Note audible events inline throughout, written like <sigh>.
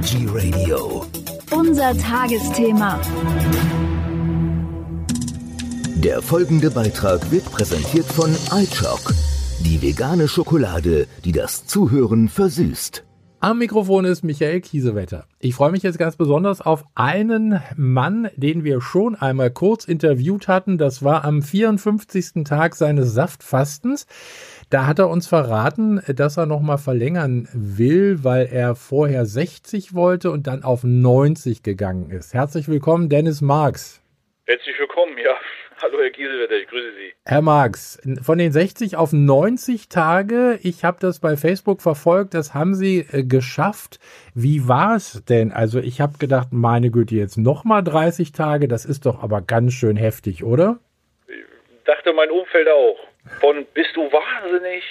Energy Radio. Unser Tagesthema. Der folgende Beitrag wird präsentiert von iChock, die vegane Schokolade, die das Zuhören versüßt. Am Mikrofon ist Michael Kiesewetter. Ich freue mich jetzt ganz besonders auf einen Mann, den wir schon einmal kurz interviewt hatten. Das war am 54. Tag seines Saftfastens. Da hat er uns verraten, dass er nochmal verlängern will, weil er vorher 60 wollte und dann auf 90 gegangen ist. Herzlich willkommen, Dennis Marx. Herzlich willkommen, ja. <laughs> Hallo Herr Gieselwetter, ich grüße Sie. Herr Marx, von den 60 auf 90 Tage, ich habe das bei Facebook verfolgt, das haben Sie äh, geschafft. Wie war es denn? Also ich habe gedacht, meine Güte, jetzt nochmal 30 Tage, das ist doch aber ganz schön heftig, oder? Ich dachte mein Umfeld auch. Von bist du wahnsinnig,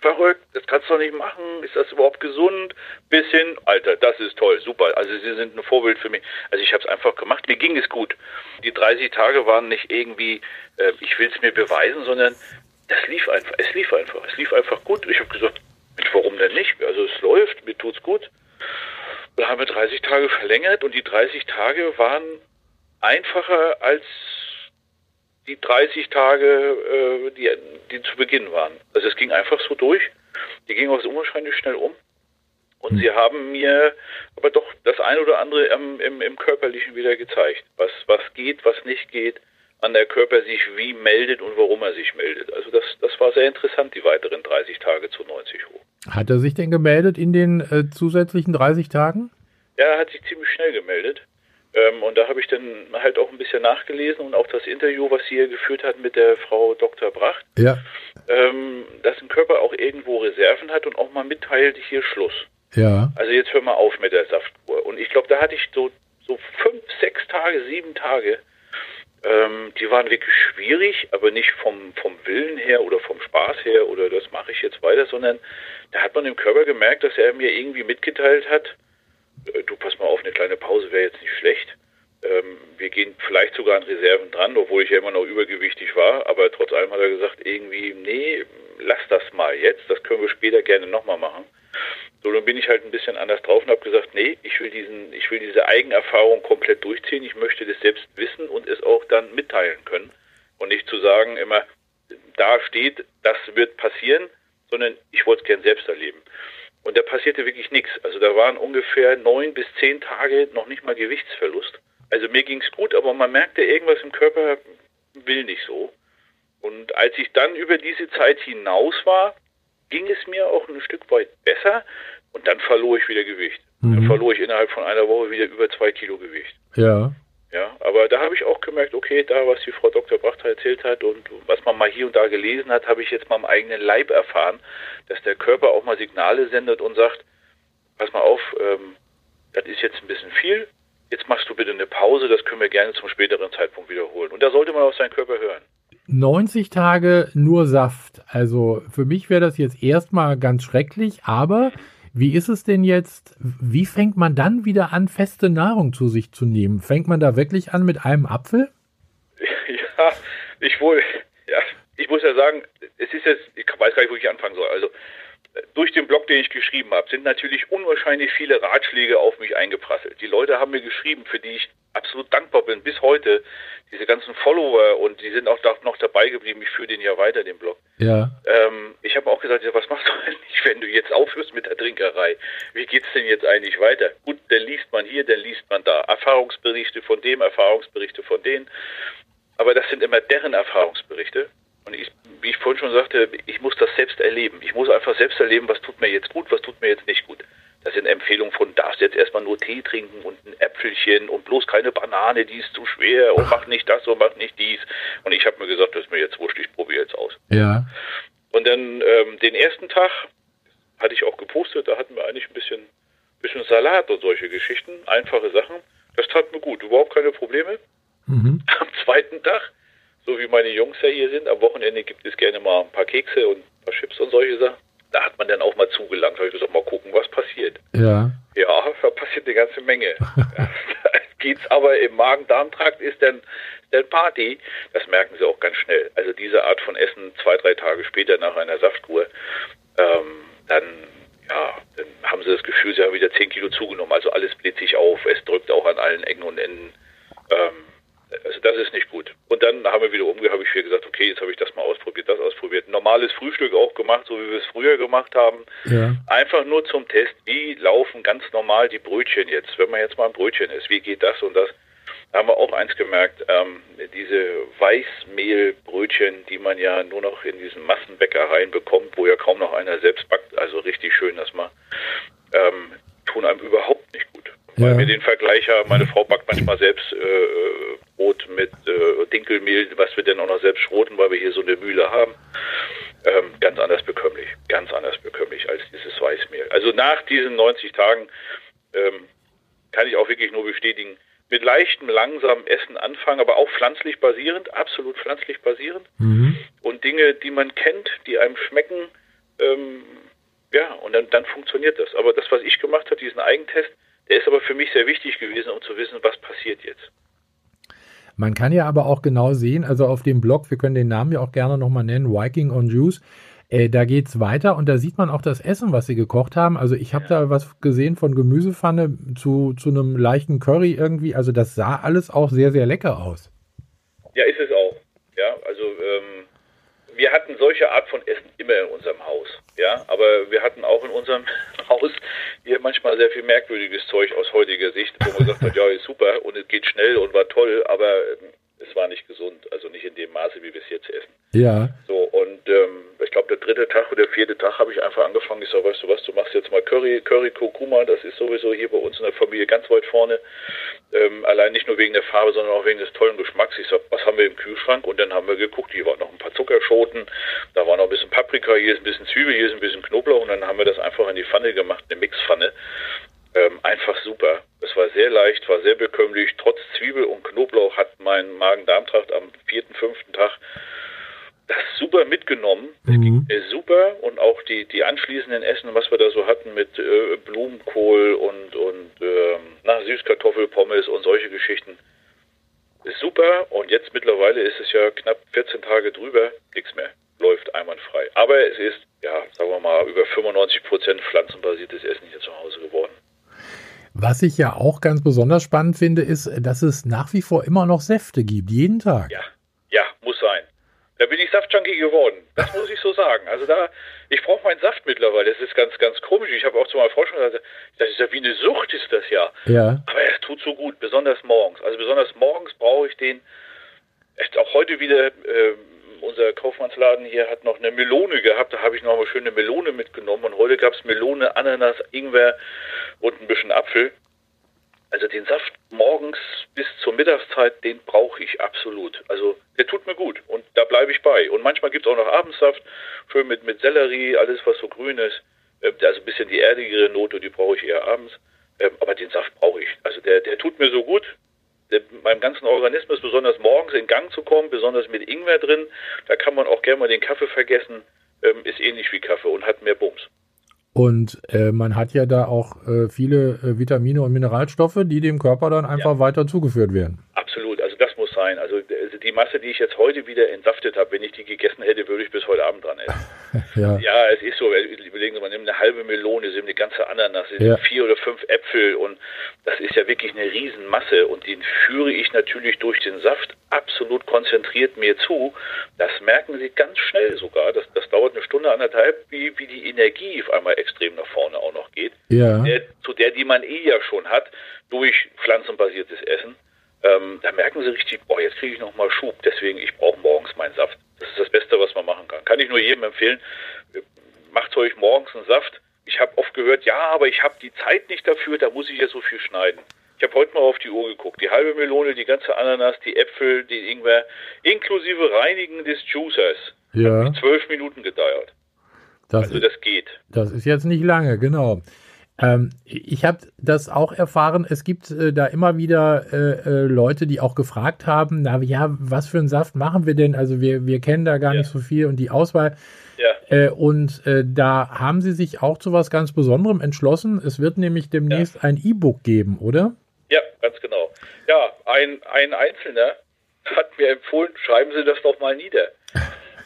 verrückt, das kannst du doch nicht machen, ist das überhaupt gesund? Bis hin, Alter, das ist toll, super. Also Sie sind ein Vorbild für mich. Also ich habe es einfach gemacht, mir ging es gut. Die 30 Tage waren nicht irgendwie, äh, ich will es mir beweisen, sondern das lief einfach, es lief einfach, es lief einfach gut. Ich habe gesagt, warum denn nicht? Also es läuft, mir tut's gut. Dann haben wir 30 Tage verlängert und die 30 Tage waren einfacher als die 30 Tage, äh, die, die zu Beginn waren. Also es ging einfach so durch. Die ging auch so unwahrscheinlich schnell um. Und sie haben mir aber doch das ein oder andere im, im, im Körperlichen wieder gezeigt, was, was geht, was nicht geht, an der Körper sich wie meldet und warum er sich meldet. Also das, das war sehr interessant, die weiteren 30 Tage zu 90 hoch. Hat er sich denn gemeldet in den äh, zusätzlichen 30 Tagen? Ja, er hat sich ziemlich schnell gemeldet. Ähm, und da habe ich dann halt auch ein bisschen nachgelesen und auch das Interview, was sie hier geführt hat mit der Frau Dr. Bracht, Ja. ähm, dass ein Körper auch irgendwo Reserven hat und auch mal mitteilt, hier Schluss. Ja. Also jetzt hör mal auf mit der Saftkur. Und ich glaube, da hatte ich so, so fünf, sechs Tage, sieben Tage, ähm, die waren wirklich schwierig, aber nicht vom, vom Willen her oder vom Spaß her oder das mache ich jetzt weiter, sondern da hat man im Körper gemerkt, dass er mir irgendwie mitgeteilt hat, du pass mal auf, eine kleine Pause wäre jetzt nicht schlecht. Ähm, wir gehen vielleicht sogar an Reserven dran, obwohl ich ja immer noch übergewichtig war, aber trotz allem hat er gesagt, irgendwie, nee, lass das mal jetzt, das können wir später gerne nochmal machen. So, dann bin ich halt ein bisschen anders drauf und habe gesagt, nee, ich will diesen, ich will diese Eigenerfahrung komplett durchziehen. Ich möchte das selbst wissen und es auch dann mitteilen können. Und nicht zu sagen immer, da steht, das wird passieren, sondern ich wollte es gern selbst erleben. Und da passierte wirklich nichts. Also da waren ungefähr neun bis zehn Tage noch nicht mal Gewichtsverlust. Also mir ging es gut, aber man merkte, irgendwas im Körper will nicht so. Und als ich dann über diese Zeit hinaus war, ging es mir auch ein Stück weit besser und dann verlor ich wieder Gewicht. Dann Mhm. verlor ich innerhalb von einer Woche wieder über zwei Kilo Gewicht. Ja. Ja, aber da habe ich auch gemerkt, okay, da, was die Frau Dr. Brachter erzählt hat und was man mal hier und da gelesen hat, habe ich jetzt mal am eigenen Leib erfahren, dass der Körper auch mal Signale sendet und sagt, pass mal auf, ähm, das ist jetzt ein bisschen viel, jetzt machst du bitte eine Pause, das können wir gerne zum späteren Zeitpunkt wiederholen. Und da sollte man auf seinen Körper hören. 90 Tage nur Saft. Also für mich wäre das jetzt erstmal ganz schrecklich, aber wie ist es denn jetzt? Wie fängt man dann wieder an, feste Nahrung zu sich zu nehmen? Fängt man da wirklich an mit einem Apfel? <laughs> Ja, ich wohl, ja, ich muss ja sagen, es ist jetzt, ich weiß gar nicht, wo ich anfangen soll. Also durch den Blog, den ich geschrieben habe, sind natürlich unwahrscheinlich viele Ratschläge auf mich eingeprasselt. Die Leute haben mir geschrieben, für die ich absolut dankbar bin, bis heute. Diese ganzen Follower und die sind auch noch dabei geblieben. Ich führe den ja weiter, den Blog. Ja. Ähm, ich habe auch gesagt, ja, was machst du <laughs> eigentlich, wenn du jetzt aufhörst mit der Trinkerei? Wie geht's denn jetzt eigentlich weiter? Gut, dann liest man hier, dann liest man da. Erfahrungsberichte von dem, Erfahrungsberichte von denen. Aber das sind immer deren Erfahrungsberichte. Und ich, wie ich vorhin schon sagte, ich muss das selbst erleben. Ich muss einfach selbst erleben, was tut mir jetzt gut, was tut mir jetzt nicht gut. Das sind Empfehlungen von, darfst jetzt erstmal nur Tee trinken und ein Äpfelchen und bloß keine Banane, die ist zu schwer und mach nicht das und mach nicht dies. Und ich habe mir gesagt, das ist mir jetzt wurscht, ich probiere jetzt aus. Ja. Und dann ähm, den ersten Tag hatte ich auch gepostet, da hatten wir eigentlich ein bisschen, bisschen Salat und solche Geschichten, einfache Sachen. Das tat mir gut, überhaupt keine Probleme. Mhm. Am zweiten Tag, so wie meine Jungs ja hier sind, am Wochenende gibt es gerne mal ein paar Kekse und ein paar Chips und solche Sachen. Da hat man dann auch mal zugelangt, habe ich gesagt, mal gucken, was passiert. Ja. Ja, da passiert eine ganze Menge. <laughs> <laughs> Geht's aber im Magen-Darm-Trakt ist dann, dann Party. Das merken sie auch ganz schnell. Also diese Art von Essen zwei, drei Tage später nach einer Saftkur, ähm, dann ja, dann haben sie das Gefühl, sie haben wieder 10 Kilo zugenommen. Also alles bläht sich auf, es drückt auch an allen Ecken und Enden. Ähm, also das ist nicht gut. Und dann haben wir wieder umgehört, habe ich wieder gesagt, okay, jetzt habe ich das mal ausprobiert, das ausprobiert. Normales Frühstück auch gemacht, so wie wir es früher gemacht haben. Ja. Einfach nur zum Test, wie laufen ganz normal die Brötchen jetzt, wenn man jetzt mal ein Brötchen isst, wie geht das und das. Da haben wir auch eins gemerkt, ähm, diese Weißmehlbrötchen, die man ja nur noch in diesen Massenbäckereien bekommt, wo ja kaum noch einer selbst backt, also richtig schön, dass man, ähm, tun einem überhaupt nicht gut. Ja. Weil wir den Vergleich haben, meine Frau backt manchmal selbst äh, Brot mit äh, Dinkelmehl, was wir denn auch noch selbst schroten, weil wir hier so eine Mühle haben. Ähm, ganz anders bekömmlich, ganz anders bekömmlich als dieses Weißmehl. Also nach diesen 90 Tagen ähm, kann ich auch wirklich nur bestätigen, mit leichtem, langsamem Essen anfangen, aber auch pflanzlich basierend, absolut pflanzlich basierend. Mhm. Und Dinge, die man kennt, die einem schmecken, ähm, ja, und dann, dann funktioniert das. Aber das, was ich gemacht habe, diesen Eigentest, der ist aber für mich sehr wichtig gewesen, um zu wissen, was passiert jetzt. Man kann ja aber auch genau sehen, also auf dem Blog, wir können den Namen ja auch gerne nochmal nennen, Viking on Juice, äh, da es weiter und da sieht man auch das Essen, was sie gekocht haben. Also ich habe ja. da was gesehen von Gemüsepfanne zu, zu einem leichten Curry irgendwie. Also das sah alles auch sehr, sehr lecker aus. Ja, ist es auch. Ja, also ähm, wir hatten solche Art von Essen immer in unserem Haus. Ja, aber wir hatten auch in unserem <laughs> Haus hier manchmal sehr viel merkwürdiges Zeug aus heutiger Sicht, wo man sagt, <laughs> ja, ist super und es geht schnell und war toll, aber ähm, es war nicht gesund, also nicht in dem Maße, wie wir es jetzt essen. Ja. So, und ähm, ich glaube, der dritte Tag oder der vierte Tag habe ich einfach angefangen. Ich sage, weißt du was, du machst jetzt mal Curry, Curry Kurkuma, das ist sowieso hier bei uns in der Familie ganz weit vorne. Ähm, allein nicht nur wegen der Farbe, sondern auch wegen des tollen Geschmacks. Ich sage, was haben wir im Kühlschrank? Und dann haben wir geguckt, hier waren noch ein paar Zuckerschoten, da war noch ein bisschen Paprika, hier ist ein bisschen Zwiebel, hier ist ein bisschen Knoblauch und dann haben wir das einfach in die Pfanne gemacht, eine Mixpfanne. Ähm, einfach super. Es war sehr leicht, war sehr bekömmlich. Trotz Zwiebel und Knoblauch hat mein Magen-Darm-Trakt am vierten, fünften Tag das super mitgenommen. Mhm. super und auch die, die anschließenden Essen, was wir da so hatten mit äh, Blumenkohl und, und äh, na, Süßkartoffelpommes und solche Geschichten, ist super. Und jetzt mittlerweile ist es ja knapp 14 Tage drüber, nichts mehr. Läuft einwandfrei. Aber es ist, ja, sagen wir mal, über 95 Prozent pflanzenbasiertes Essen hier zu Hause geworden. Was ich ja auch ganz besonders spannend finde, ist, dass es nach wie vor immer noch Säfte gibt, jeden Tag. Ja, ja, muss sein. Da bin ich Saftjunkie geworden. Das muss ich so sagen. Also da, ich brauche meinen Saft mittlerweile. Das ist ganz, ganz komisch. Ich habe auch zu meiner Frau schon gesagt, das ist ja wie eine Sucht, ist das ja. Ja. Aber es tut so gut, besonders morgens. Also besonders morgens brauche ich den. Auch heute wieder. Äh, unser Kaufmannsladen hier hat noch eine Melone gehabt. Da habe ich noch mal schöne Melone mitgenommen. Und heute gab es Melone, Ananas, Ingwer und ein bisschen Apfel. Also den Saft morgens bis zur Mittagszeit, den brauche ich absolut. Also der tut mir gut und da bleibe ich bei. Und manchmal gibt es auch noch Abendsaft, schön mit, mit Sellerie, alles was so grün ist. Ähm, also ein bisschen die erdigere Note, die brauche ich eher abends. Ähm, aber den Saft brauche ich. Also der, der tut mir so gut. Der, meinem ganzen Organismus, besonders morgens in Gang zu kommen, besonders mit Ingwer drin, da kann man auch gerne mal den Kaffee vergessen, ähm, ist ähnlich wie Kaffee und hat mehr Bums. Und äh, man hat ja da auch äh, viele äh, Vitamine und Mineralstoffe, die dem Körper dann einfach ja. weiter zugeführt werden. Absolut, also das muss sein. Also, also die Masse, die ich jetzt heute wieder entsaftet habe, wenn ich die gegessen hätte, würde ich bis heute Abend dran essen. <laughs> ja. ja, es ist so. Überlegen Sie mal, nimmt eine halbe Melone, Sie eine ganze Ananas, ja. vier oder fünf Äpfel und das ist ja wirklich eine Riesenmasse und den führe ich natürlich durch den Saft absolut konzentriert mir zu. Das merken Sie ganz schnell sogar. Das, das dauert eine Stunde, anderthalb, wie, wie die Energie auf einmal extrem nach vorne auch noch geht. Ja. Der, zu der, die man eh ja schon hat, durch pflanzenbasiertes Essen. Ähm, da merken Sie richtig, boah, jetzt kriege ich nochmal Schub. Deswegen, ich brauche morgens meinen Saft. Das ist das Beste, was man machen kann. Kann ich nur jedem empfehlen. Macht euch morgens einen Saft. Ich habe oft gehört, ja, aber ich habe die Zeit nicht dafür, da muss ich ja so viel schneiden. Ich habe heute mal auf die Uhr geguckt. Die halbe Melone, die ganze Ananas, die Äpfel, die Ingwer, inklusive Reinigen des Juicers. Ja. Hat zwölf Minuten gedauert. Das also das geht. Das ist jetzt nicht lange, genau. Ähm, ich habe das auch erfahren. Es gibt äh, da immer wieder äh, äh, Leute, die auch gefragt haben, na ja, was für einen Saft machen wir denn? Also wir, wir kennen da gar ja. nicht so viel und die Auswahl. Ja. Äh, und äh, da haben sie sich auch zu was ganz Besonderem entschlossen. Es wird nämlich demnächst ja. ein E-Book geben, oder? Ja, ganz genau. Ja, ein, ein Einzelner hat mir empfohlen, schreiben Sie das doch mal nieder.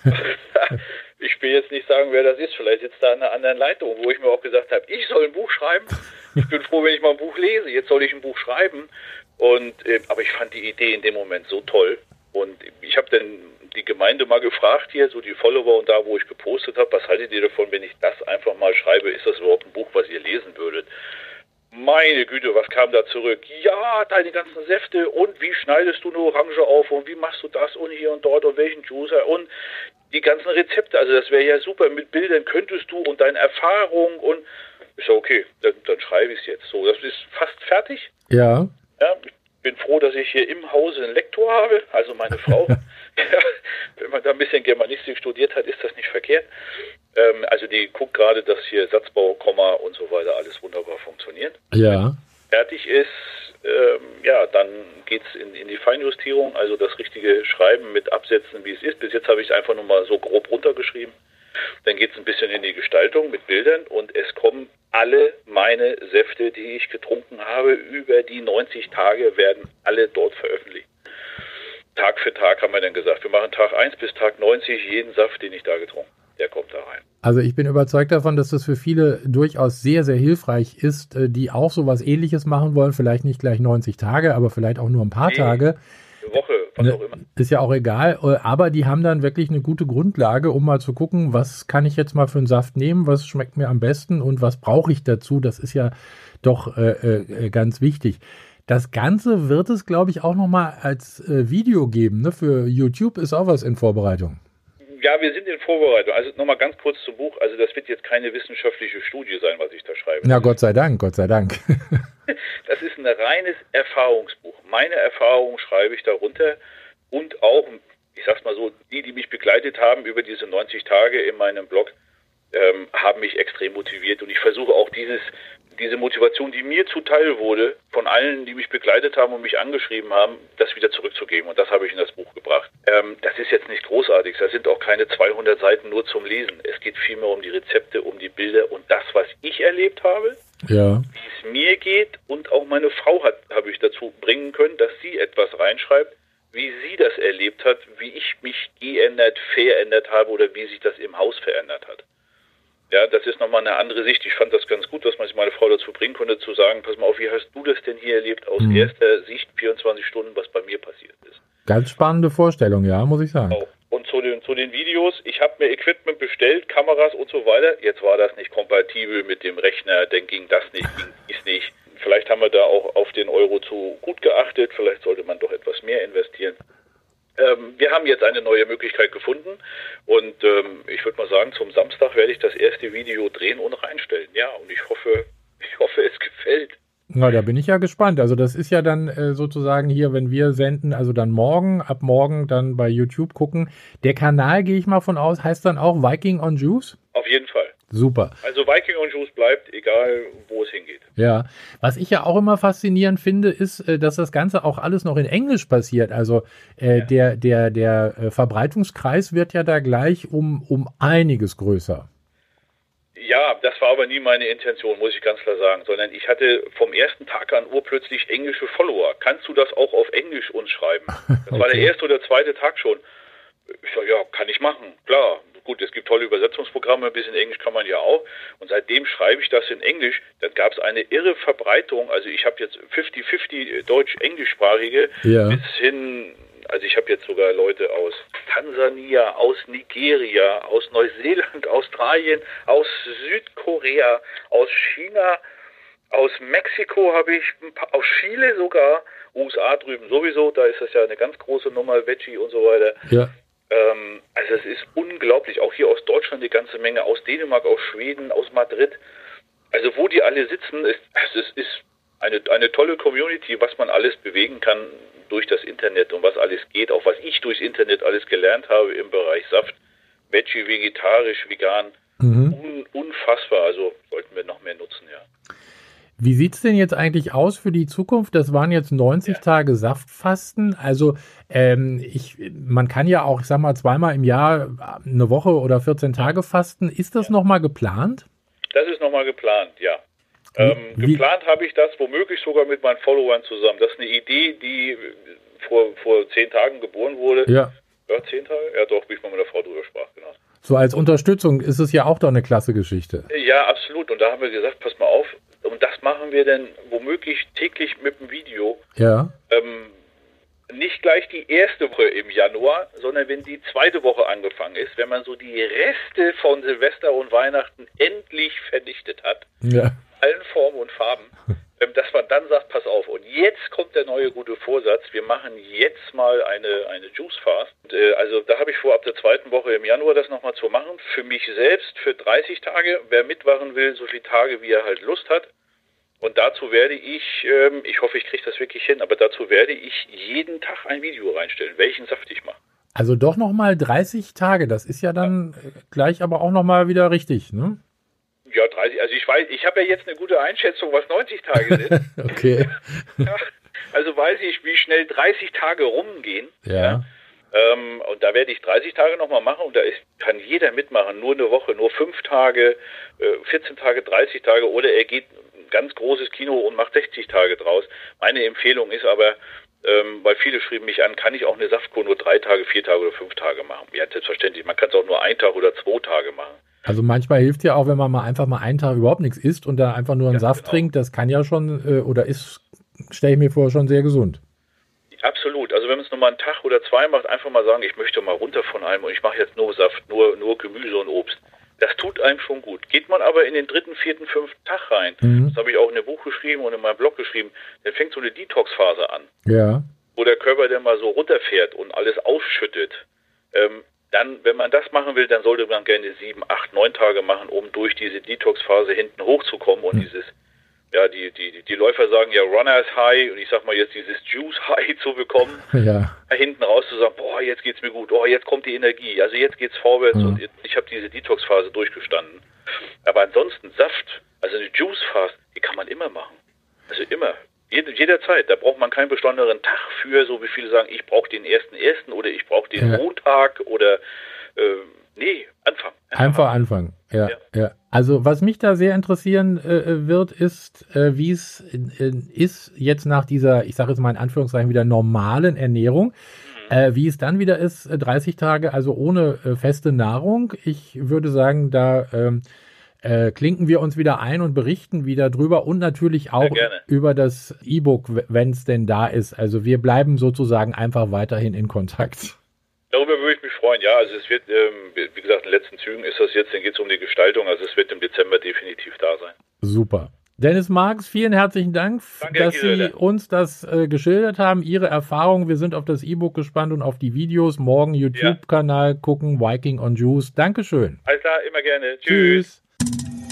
<laughs> ich will jetzt nicht sagen, wer das ist. Vielleicht sitzt da an einer anderen Leitung, wo ich mir auch gesagt habe, ich soll ein Buch schreiben. Ich bin froh, wenn ich mal ein Buch lese. Jetzt soll ich ein Buch schreiben. Und äh, aber ich fand die Idee in dem Moment so toll. Und ich habe dann die Gemeinde mal gefragt hier, so die Follower und da, wo ich gepostet habe, was haltet ihr davon, wenn ich das einfach mal schreibe? Ist das überhaupt ein Buch, was ihr lesen würdet? Meine Güte, was kam da zurück? Ja, deine ganzen Säfte und wie schneidest du eine Orange auf und wie machst du das und hier und dort und welchen Juicer und die ganzen Rezepte. Also das wäre ja super. Mit Bildern könntest du und deine Erfahrung und ist ja okay, dann, dann schreibe ich es jetzt so. Das ist fast fertig. Ja. Ja, ich bin froh, dass ich hier im Hause einen Lektor habe, also meine Frau. <laughs> ja, wenn man da ein bisschen Germanistik studiert hat, ist das nicht verkehrt. Ähm, also die guckt gerade, dass hier Satzbau, Komma und so weiter alles wunderbar funktioniert. Ja. Fertig ist, ähm, ja, dann geht's in, in die Feinjustierung, also das richtige Schreiben mit Absätzen, wie es ist. Bis jetzt habe ich es einfach nur mal so grob runtergeschrieben. Dann geht's ein bisschen in die Gestaltung mit Bildern und es kommen alle meine Säfte, die ich getrunken habe, über die 90 Tage werden alle dort veröffentlicht. Tag für Tag haben wir dann gesagt, wir machen Tag 1 bis Tag 90 jeden Saft, den ich da getrunken habe der kommt da rein. Also ich bin überzeugt davon, dass das für viele durchaus sehr, sehr hilfreich ist, äh, die auch sowas ähnliches machen wollen. Vielleicht nicht gleich 90 Tage, aber vielleicht auch nur ein paar nee, Tage. Eine Woche, was ne, auch immer. Ist ja auch egal. Äh, aber die haben dann wirklich eine gute Grundlage, um mal zu gucken, was kann ich jetzt mal für einen Saft nehmen, was schmeckt mir am besten und was brauche ich dazu. Das ist ja doch äh, äh, ganz wichtig. Das Ganze wird es, glaube ich, auch nochmal als äh, Video geben. Ne? Für YouTube ist auch was in Vorbereitung. Ja, wir sind in Vorbereitung. Also nochmal ganz kurz zum Buch. Also das wird jetzt keine wissenschaftliche Studie sein, was ich da schreibe. Na, Gott sei Dank, Gott sei Dank. <laughs> das ist ein reines Erfahrungsbuch. Meine Erfahrungen schreibe ich darunter und auch, ich sag's mal so, die, die mich begleitet haben über diese 90 Tage in meinem Blog, ähm, haben mich extrem motiviert und ich versuche auch dieses diese Motivation, die mir zuteil wurde, von allen, die mich begleitet haben und mich angeschrieben haben, das wieder zurückzugeben. Und das habe ich in das Buch gebracht. Ähm, das ist jetzt nicht großartig. Da sind auch keine 200 Seiten nur zum Lesen. Es geht vielmehr um die Rezepte, um die Bilder und das, was ich erlebt habe, ja. wie es mir geht. Und auch meine Frau hat, habe ich dazu bringen können, dass sie etwas reinschreibt, wie sie das erlebt hat, wie ich mich geändert, verändert habe oder wie sich das im Haus verändert hat. Ja, das ist nochmal eine andere Sicht. Ich fand das ganz gut, dass man sich meine Frau dazu bringen konnte, zu sagen, pass mal auf, wie hast du das denn hier erlebt aus mhm. erster Sicht, 24 Stunden, was bei mir passiert ist. Ganz spannende Vorstellung, ja, muss ich sagen. Auch. Und zu den, zu den Videos, ich habe mir Equipment bestellt, Kameras und so weiter. Jetzt war das nicht kompatibel mit dem Rechner, dann ging das nicht, <laughs> ging dies nicht. Vielleicht haben wir da auch auf den Euro zu gut geachtet, vielleicht sollte man doch etwas mehr investieren. Ähm, wir haben jetzt eine neue Möglichkeit gefunden und ähm, ich würde mal sagen, zum Samstag werde ich das erste Video drehen und reinstellen. Ja, und ich hoffe, <laughs> ich hoffe, es gefällt. Na, da bin ich ja gespannt. Also das ist ja dann äh, sozusagen hier, wenn wir senden, also dann morgen, ab morgen dann bei YouTube gucken. Der Kanal, gehe ich mal von aus, heißt dann auch Viking on Juice? Auf jeden Fall. Super. Also Viking on Juice bleibt, egal wo es hingeht. Ja, was ich ja auch immer faszinierend finde, ist, äh, dass das Ganze auch alles noch in Englisch passiert. Also äh, ja. der, der, der äh, Verbreitungskreis wird ja da gleich um, um einiges größer. Ja, das war aber nie meine Intention, muss ich ganz klar sagen, sondern ich hatte vom ersten Tag an urplötzlich englische Follower. Kannst du das auch auf Englisch uns schreiben? Das okay. war der <laughs> erste oder zweite Tag schon. Ich sage, ja, kann ich machen, klar gut, es gibt tolle Übersetzungsprogramme, ein bisschen Englisch kann man ja auch. Und seitdem schreibe ich das in Englisch. Dann gab es eine irre Verbreitung. Also ich habe jetzt 50-50 deutsch-englischsprachige ja. bis hin, also ich habe jetzt sogar Leute aus Tansania, aus Nigeria, aus Neuseeland, <laughs> Australien, aus Südkorea, aus China, aus Mexiko habe ich, paar, aus Chile sogar, USA drüben sowieso, da ist das ja eine ganz große Nummer, Veggie und so weiter. Ja. Ähm, also es ist unglaublich. Auch hier aus Deutschland eine ganze Menge, aus Dänemark, aus Schweden, aus Madrid. Also wo die alle sitzen, ist, also es ist eine, eine tolle Community, was man alles bewegen kann durch das Internet und was alles geht, auch was ich durchs Internet alles gelernt habe im Bereich Saft, Veggie, vegetarisch, vegan. Mhm. Un, unfassbar. Also sollten wir noch mehr nutzen, ja. Wie sieht es denn jetzt eigentlich aus für die Zukunft? Das waren jetzt 90 ja. Tage Saftfasten. Also ähm, ich, man kann ja auch, ich sag mal, zweimal im Jahr eine Woche oder 14 Tage fasten. Ist das ja. nochmal geplant? Das ist nochmal geplant, ja. Ähm, geplant habe ich das womöglich sogar mit meinen Followern zusammen. Das ist eine Idee, die vor, vor zehn Tagen geboren wurde. Ja. Ja, zehn Tage? Ja, doch, wie ich mal mit der Frau drüber sprach, genau. So als Unterstützung ist es ja auch doch eine klasse Geschichte. Ja, absolut. Und da haben wir gesagt, pass mal auf, und das machen wir dann womöglich täglich mit dem Video. Ja. Ähm, nicht gleich die erste Woche im Januar, sondern wenn die zweite Woche angefangen ist, wenn man so die Reste von Silvester und Weihnachten endlich vernichtet hat, Ja. allen Formen und Farben, <laughs> dass man dann sagt, pass auf, und jetzt kommt der neue gute Vorsatz, wir machen jetzt mal eine, eine Juice Fast. Und, äh, also da habe ich vor, ab der zweiten Woche im Januar das nochmal zu machen. Für mich selbst für 30 Tage, wer mitmachen will, so viele Tage, wie er halt Lust hat. Und dazu werde ich, ähm, ich hoffe, ich kriege das wirklich hin, aber dazu werde ich jeden Tag ein Video reinstellen, welchen Saft ich mache. Also doch nochmal 30 Tage. Das ist ja dann äh, gleich aber auch nochmal wieder richtig, ne? Ja, 30, also ich weiß, ich habe ja jetzt eine gute Einschätzung, was 90 Tage sind. <laughs> Okay. ja, also weiß ich, wie schnell 30 Tage rumgehen. Ja. Ähm, und da werde ich 30 Tage nochmal machen und da ist, kann jeder mitmachen. Nur eine Woche, nur fünf Tage, äh, 14 Tage, 30 Tage oder er geht ein ganz großes Kino und macht 60 Tage draus. Meine Empfehlung ist aber, ähm, weil viele schrieben mich an, kann ich auch eine Saftkur nur drei Tage, vier Tage oder fünf Tage machen? Ja, selbstverständlich. Man kann es auch nur ein Tag oder zwei Tage machen. Also manchmal hilft ja auch, wenn man mal einfach mal einen Tag überhaupt nichts isst und da einfach nur einen Ja, Saft genau. trinkt. Das kann ja schon äh, oder ist, stelle ich mir vor, schon sehr gesund. Absolut. Also wenn man es nur mal einen Tag oder zwei macht, einfach mal sagen, ich möchte mal runter von allem und ich mache jetzt nur Saft, nur, nur Gemüse und Obst. Das tut einem schon gut. Geht man aber in den dritten, vierten, fünften Tag rein, Mhm. das habe ich auch in dem Buch geschrieben und in meinem Blog geschrieben, dann fängt so eine Detox-Phase an, Ja. wo der Körper dann mal so runterfährt und alles ausschüttet. Ähm, dann, wenn man das machen will, dann sollte man gerne sieben, acht, neun Tage machen, um durch diese Detox-Phase hinten hochzukommen und dieses, ja, die, die, die Läufer sagen ja Runners High und ich sag mal jetzt dieses Juice High zu bekommen <laughs> Ja. da hinten raus zu sagen, boah, jetzt geht's mir gut, oh, jetzt kommt die Energie, also jetzt geht's vorwärts Mhm. und ich habe diese Detox-Phase durchgestanden. Aber ansonsten Saft, also eine Juice-Fast, die kann man immer machen. Also immer. Jede, jederzeit. Da braucht man keinen besonderen Tag für, so wie viele sagen, ich brauche den ersten ersten oder ich brauche den Ja. Montag oder äh, nee, Anfang. Einfach anfangen. Ja, ja. Ja. Also was mich da sehr interessieren äh, wird, ist, äh, wie es äh, ist jetzt nach dieser, ich sage jetzt mal in Anführungszeichen wieder normalen Ernährung, äh, wie es dann wieder ist, äh, 30 Tage, also ohne äh, feste Nahrung. Ich würde sagen, da ähm, äh, klinken wir uns wieder ein und berichten wieder drüber und natürlich auch über das E-Book, wenn es denn da ist. Also wir bleiben sozusagen einfach weiterhin in Kontakt. Darüber würde ich mich freuen, ja. Also es wird, ähm, wie gesagt, in den letzten Zügen ist das jetzt, dann geht es um die Gestaltung, also es wird im Dezember definitiv da sein. Super. Dennis Marx, vielen herzlichen Dank, Danke, dass Sie uns das äh, geschildert haben, Ihre Erfahrungen. Wir sind auf das E-Book gespannt und auf die Videos. Morgen YouTube-Kanal gucken, Viking on Juice. Dankeschön. Alles klar, immer gerne. Tschüss.